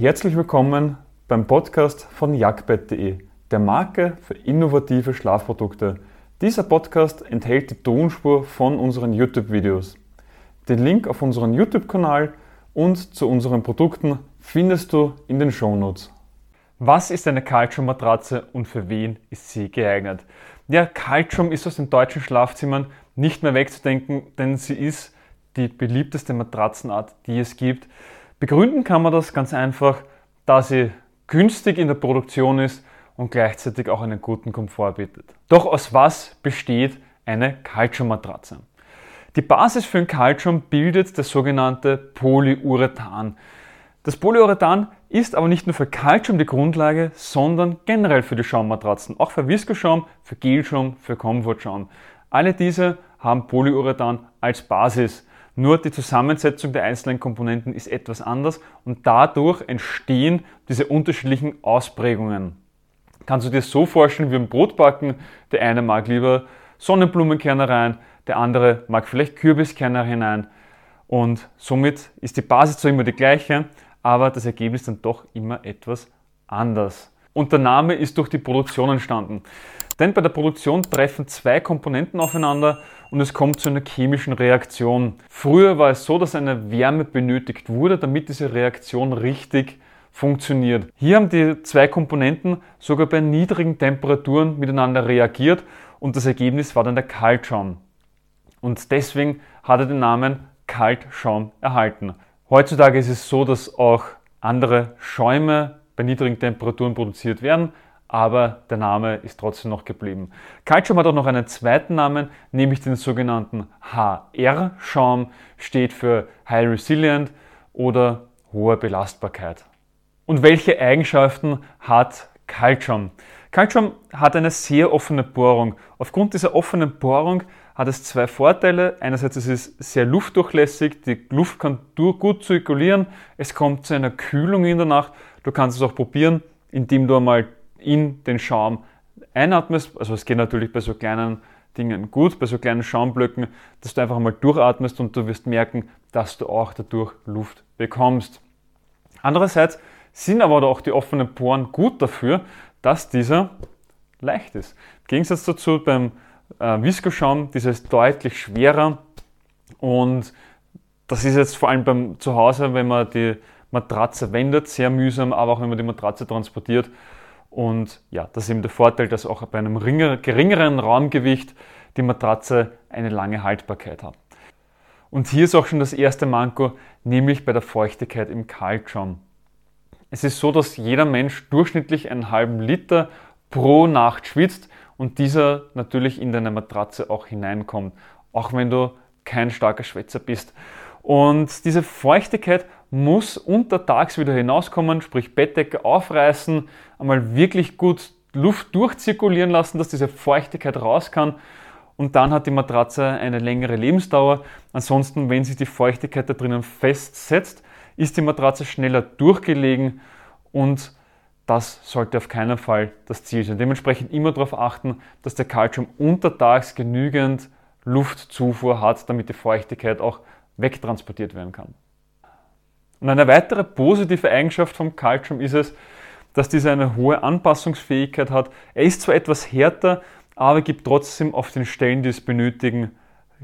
Herzlich willkommen beim Podcast von jagdbett.de, der Marke für innovative Schlafprodukte. Dieser Podcast enthält die Tonspur von unseren YouTube-Videos. Den Link auf unseren YouTube-Kanal und zu unseren Produkten findest du in den Shownotes. Was ist eine Calcium-Matratze und für wen ist sie geeignet? Ja, Calcium ist aus den deutschen Schlafzimmern nicht mehr wegzudenken, denn sie ist die beliebteste Matratzenart, die es gibt. Begründen kann man das ganz einfach, da sie günstig in der Produktion ist und gleichzeitig auch einen guten Komfort bietet. Doch aus was besteht eine Calcium-Matratze? Die Basis für ein Calcium bildet das sogenannte Polyurethan. Das Polyurethan ist aber nicht nur für Calcium die Grundlage, sondern generell für die Schaummatratzen, auch für Viskoschaum, für Gelschaum, für Komfortschaum. Alle diese haben Polyurethan als Basis. Nur die Zusammensetzung der einzelnen Komponenten ist etwas anders und dadurch entstehen diese unterschiedlichen Ausprägungen. Kannst du dir so vorstellen wie ein Brotbacken? Der eine mag lieber Sonnenblumenkerne rein, der andere mag vielleicht Kürbiskerne hinein. Und somit ist die Basis zwar immer die gleiche, aber das Ergebnis dann doch immer etwas anders. Und der Name ist durch die Produktion entstanden. Denn bei der Produktion treffen zwei Komponenten aufeinander und es kommt zu einer chemischen Reaktion. Früher war es so, dass eine Wärme benötigt wurde, damit diese Reaktion richtig funktioniert. Hier haben die zwei Komponenten sogar bei niedrigen Temperaturen miteinander reagiert und das Ergebnis war dann der Kaltschaum. Und deswegen hat er den Namen Kaltschaum erhalten. Heutzutage ist es so, dass auch andere Schäume bei niedrigen Temperaturen produziert werden, aber der Name ist trotzdem noch geblieben. Kaltschaum hat auch noch einen zweiten Namen, nämlich den sogenannten HR-Schaum, steht für High Resilient oder hohe Belastbarkeit. Und welche Eigenschaften hat Kaltschaum? Kaltschaum hat eine sehr offene Bohrung. Aufgrund dieser offenen Bohrung hat es zwei Vorteile. Einerseits ist es sehr luftdurchlässig, die Luft kann gut zirkulieren, es kommt zu einer Kühlung in der Nacht. Du kannst es auch probieren, indem du einmal in den Schaum einatmest. Also es geht natürlich bei so kleinen Dingen gut, bei so kleinen Schaumblöcken, dass du einfach mal durchatmest und du wirst merken, dass du auch dadurch Luft bekommst. Andererseits sind aber auch die offenen Poren gut dafür, dass dieser leicht ist. Im Gegensatz dazu beim äh, Viskoschaum, dieser ist deutlich schwerer und das ist jetzt vor allem beim Zuhause, wenn man die Matratze wendet, sehr mühsam, aber auch wenn man die Matratze transportiert, und ja, das ist eben der Vorteil, dass auch bei einem geringeren Raumgewicht die Matratze eine lange Haltbarkeit hat. Und hier ist auch schon das erste Manko, nämlich bei der Feuchtigkeit im Kaltschaum. Es ist so, dass jeder Mensch durchschnittlich einen halben Liter pro Nacht schwitzt und dieser natürlich in deine Matratze auch hineinkommt, auch wenn du kein starker Schwätzer bist. Und diese Feuchtigkeit muss untertags wieder hinauskommen, sprich Bettdecke aufreißen, einmal wirklich gut Luft durchzirkulieren lassen, dass diese Feuchtigkeit raus kann. Und dann hat die Matratze eine längere Lebensdauer. Ansonsten, wenn sich die Feuchtigkeit da drinnen festsetzt, ist die Matratze schneller durchgelegen und das sollte auf keinen Fall das Ziel sein. Dementsprechend immer darauf achten, dass der Kaltschaum untertags genügend Luftzufuhr hat, damit die Feuchtigkeit auch wegtransportiert werden kann. Und eine weitere positive Eigenschaft vom Calcium ist es, dass dieser eine hohe Anpassungsfähigkeit hat. Er ist zwar etwas härter, aber gibt trotzdem auf den Stellen, die es benötigen,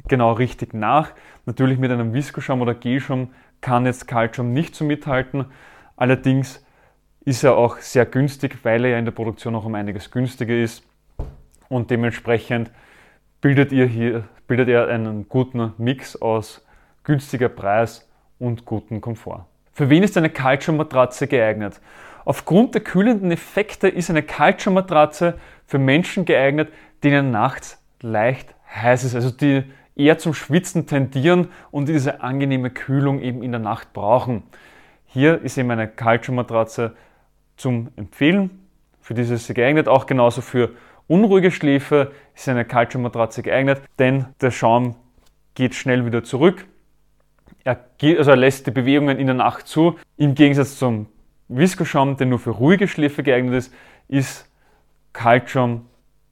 genau richtig nach. Natürlich mit einem Viskoschaum oder Gelschaum kann jetzt Calcium nicht so mithalten. Allerdings ist er auch sehr günstig, weil er ja in der Produktion auch um einiges günstiger ist. Und dementsprechend bildet, ihr hier, bildet er einen guten Mix aus günstiger Preis und guten Komfort. Für wen ist eine Calcium-Matratze geeignet? Aufgrund der kühlenden Effekte ist eine Calcium-Matratze für Menschen geeignet, denen nachts leicht heiß ist, also die eher zum Schwitzen tendieren und diese angenehme Kühlung eben in der Nacht brauchen. Hier ist eben eine Calcium-Matratze zum Empfehlen. Für diese ist sie geeignet, auch genauso für unruhige Schläfe ist eine Calcium-Matratze geeignet, denn der Schaum geht schnell wieder zurück er, also er lässt die Bewegungen in der Nacht zu. Im Gegensatz zum Viskoschaum, der nur für ruhige Schläfe geeignet ist, ist Kaltschaum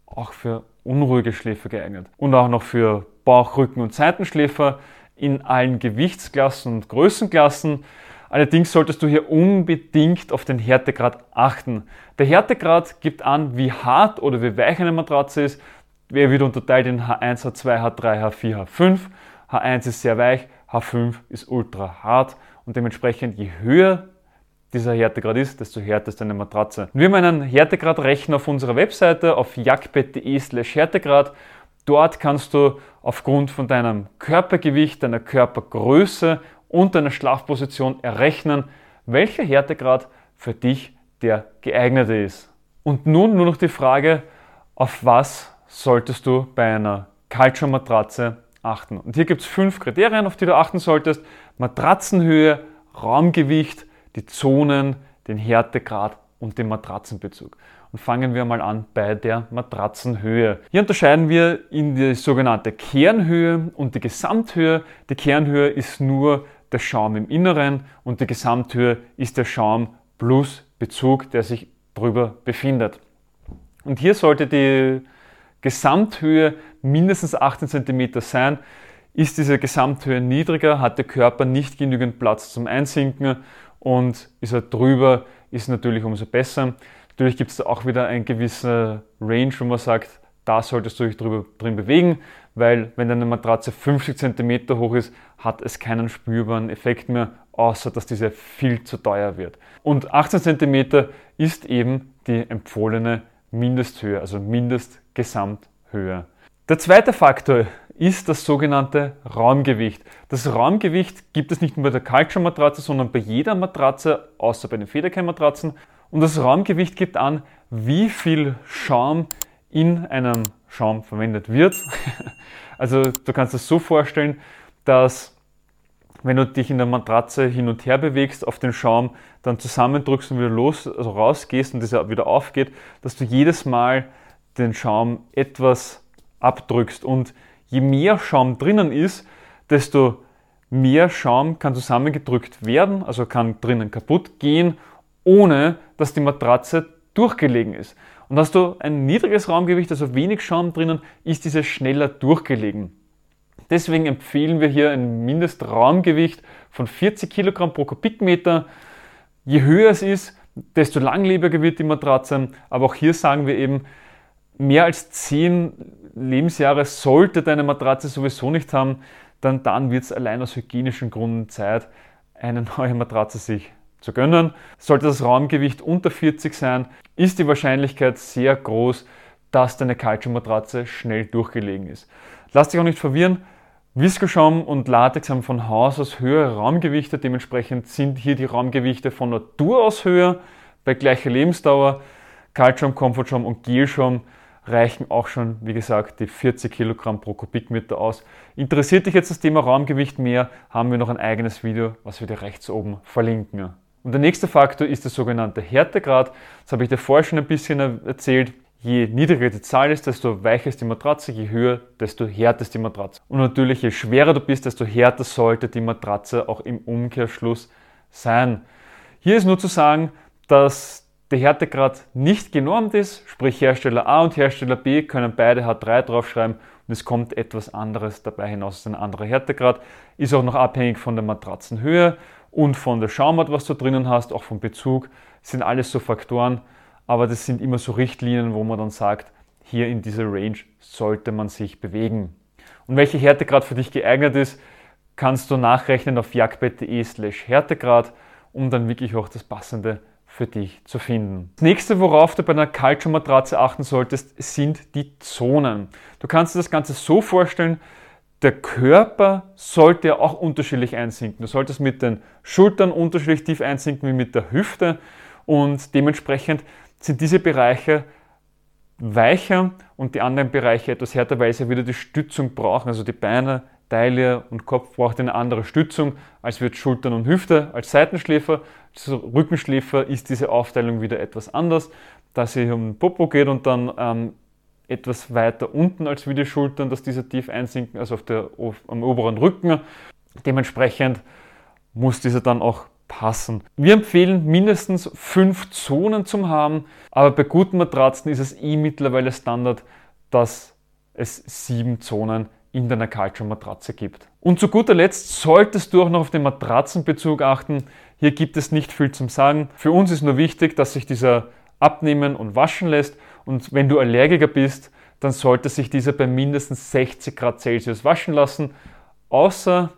auch für unruhige Schläfer geeignet. Und auch noch für Bauch-, Rücken- und Seitenschläfer in allen Gewichtsklassen und Größenklassen. Allerdings solltest du hier unbedingt auf den Härtegrad achten. Der Härtegrad gibt an, wie hart oder wie weich eine Matratze ist. Wer wird unterteilt in H1, H2, H3, H4, H5. H1 ist sehr weich, H5 ist ultra hart und dementsprechend je höher dieser Härtegrad ist, desto härter ist deine Matratze. Wir haben einen Härtegradrechner auf unserer Webseite auf jagdbett.de slash Härtegrad. Dort kannst du aufgrund von deinem Körpergewicht, deiner Körpergröße und deiner Schlafposition errechnen, welcher Härtegrad für dich der geeignete ist. Und nun nur noch die Frage, auf was solltest du bei einer Culture-Matratze achten? Und hier gibt es fünf Kriterien, auf die du achten solltest. Matratzenhöhe, Raumgewicht, die Zonen, den Härtegrad und den Matratzenbezug. Und fangen wir mal an bei der Matratzenhöhe. Hier unterscheiden wir in die sogenannte Kernhöhe und die Gesamthöhe. Die Kernhöhe ist nur der Schaum im Inneren und die Gesamthöhe ist der Schaum plus Bezug, der sich drüber befindet. Und hier sollte die Gesamthöhe mindestens 18 cm sein. Ist diese Gesamthöhe niedriger, hat der Körper nicht genügend Platz zum Einsinken und ist er drüber, ist natürlich umso besser. Natürlich gibt es auch wieder ein gewisser Range, wo man sagt, da solltest du dich drüber, drin bewegen, weil wenn deine Matratze 50 cm hoch ist, hat es keinen spürbaren Effekt mehr, außer dass diese viel zu teuer wird. Und 18 cm ist eben die empfohlene Mindesthöhe, also Mindestgesamthöhe. Der zweite Faktor ist das sogenannte Raumgewicht. Das Raumgewicht gibt es nicht nur bei der Culture-Matratze, sondern bei jeder Matratze, außer bei den Federkeimmatratzen. Und das Raumgewicht gibt an, wie viel Schaum in einem Schaum verwendet wird. Also du kannst es so vorstellen, dass wenn du dich in der Matratze hin und her bewegst auf den Schaum, dann zusammendrückst und wieder los, also rausgehst und dieser wieder aufgeht, dass du jedes Mal den Schaum etwas abdrückst. Und je mehr Schaum drinnen ist, desto mehr Schaum kann zusammengedrückt werden, also kann drinnen kaputt gehen, ohne dass die Matratze durchgelegen ist. Und hast du ein niedriges Raumgewicht, also wenig Schaum drinnen, ist diese schneller durchgelegen. Deswegen empfehlen wir hier ein Mindestraumgewicht von 40 Kilogramm pro Kubikmeter. Je höher es ist, desto langlebiger wird die Matratze. Aber auch hier sagen wir eben, mehr als 10 Lebensjahre sollte deine Matratze sowieso nicht haben, dann, dann wird es allein aus hygienischen Gründen Zeit, eine neue Matratze sich zu gönnen. Sollte das Raumgewicht unter 40 sein, ist die Wahrscheinlichkeit sehr groß, dass deine Calcium-Matratze schnell durchgelegen ist. Lass dich auch nicht verwirren. Viscoschaum und Latex haben von Haus aus höhere Raumgewichte, dementsprechend sind hier die Raumgewichte von Natur aus höher bei gleicher Lebensdauer. Calcium, Comfortschaum und Gelschaum reichen auch schon, wie gesagt, die 40 Kilogramm pro Kubikmeter aus. Interessiert dich jetzt das Thema Raumgewicht mehr, haben wir noch ein eigenes Video, was wir dir rechts oben verlinken. Und der nächste Faktor ist der sogenannte Härtegrad. Das habe ich dir vorher schon ein bisschen erzählt. Je niedriger die Zahl ist, desto weicher ist die Matratze, je höher, desto härter ist die Matratze. Und natürlich, je schwerer du bist, desto härter sollte die Matratze auch im Umkehrschluss sein. Hier ist nur zu sagen, dass der Härtegrad nicht genormt ist, sprich Hersteller A und Hersteller B können beide H3 draufschreiben und es kommt etwas anderes dabei hinaus als ein anderer Härtegrad. Ist auch noch abhängig von der Matratzenhöhe und von der Schaumart, was du drinnen hast, auch vom Bezug, das sind alles so Faktoren, aber das sind immer so Richtlinien, wo man dann sagt, hier in dieser Range sollte man sich bewegen. Und welche Härtegrad für dich geeignet ist, kannst du nachrechnen auf jagdbett.de slash Härtegrad, um dann wirklich auch das Passende für dich zu finden. Das nächste, worauf du bei einer Calcio-Matratze achten solltest, sind die Zonen. Du kannst dir das Ganze so vorstellen, der Körper sollte ja auch unterschiedlich einsinken. Du solltest mit den Schultern unterschiedlich tief einsinken wie mit der Hüfte und dementsprechend sind diese Bereiche weicher und die anderen Bereiche etwas härter, weil sie wieder die Stützung brauchen. Also die Beine, Taille und Kopf braucht eine andere Stützung als wird Schultern und Hüfte. Als Seitenschläfer, als Rückenschläfer ist diese Aufteilung wieder etwas anders, da es hier um den Popo geht und dann ähm, etwas weiter unten als wie die Schultern, dass diese tief einsinken, also auf der, auf, am oberen Rücken. Dementsprechend muss dieser dann auch passen. Wir empfehlen mindestens fünf Zonen zum haben, aber bei guten Matratzen ist es eh mittlerweile Standard, dass es sieben Zonen in deiner Culture Matratze gibt. Und zu guter Letzt solltest du auch noch auf den Matratzenbezug achten. Hier gibt es nicht viel zum Sagen. Für uns ist nur wichtig, dass sich dieser abnehmen und waschen lässt. Und wenn du Allergiker bist, dann sollte sich dieser bei mindestens 60 Grad Celsius waschen lassen, außer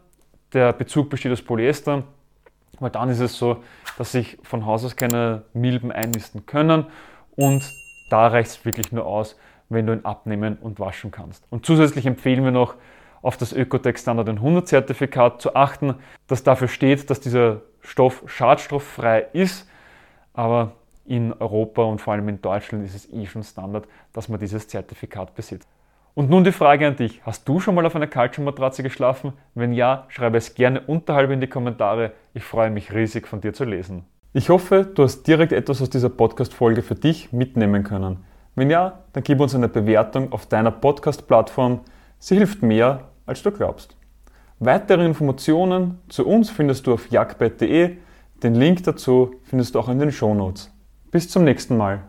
der Bezug besteht aus Polyester, weil dann ist es so, dass sich von Haus aus keine Milben einnisten können und da reicht es wirklich nur aus, wenn du ihn abnehmen und waschen kannst. Und zusätzlich empfehlen wir noch, auf das Ökotech Standard 100 Zertifikat zu achten, das dafür steht, dass dieser Stoff schadstofffrei ist, aber in Europa und vor allem in Deutschland ist es eh schon Standard, dass man dieses Zertifikat besitzt. Und nun die Frage an dich. Hast du schon mal auf einer Kaltschuhmatratze geschlafen? Wenn ja, schreibe es gerne unterhalb in die Kommentare. Ich freue mich riesig von dir zu lesen. Ich hoffe, du hast direkt etwas aus dieser Podcast-Folge für dich mitnehmen können. Wenn ja, dann gib uns eine Bewertung auf deiner Podcast-Plattform. Sie hilft mehr, als du glaubst. Weitere Informationen zu uns findest du auf jagdbett.de. Den Link dazu findest du auch in den Shownotes. Bis zum nächsten Mal.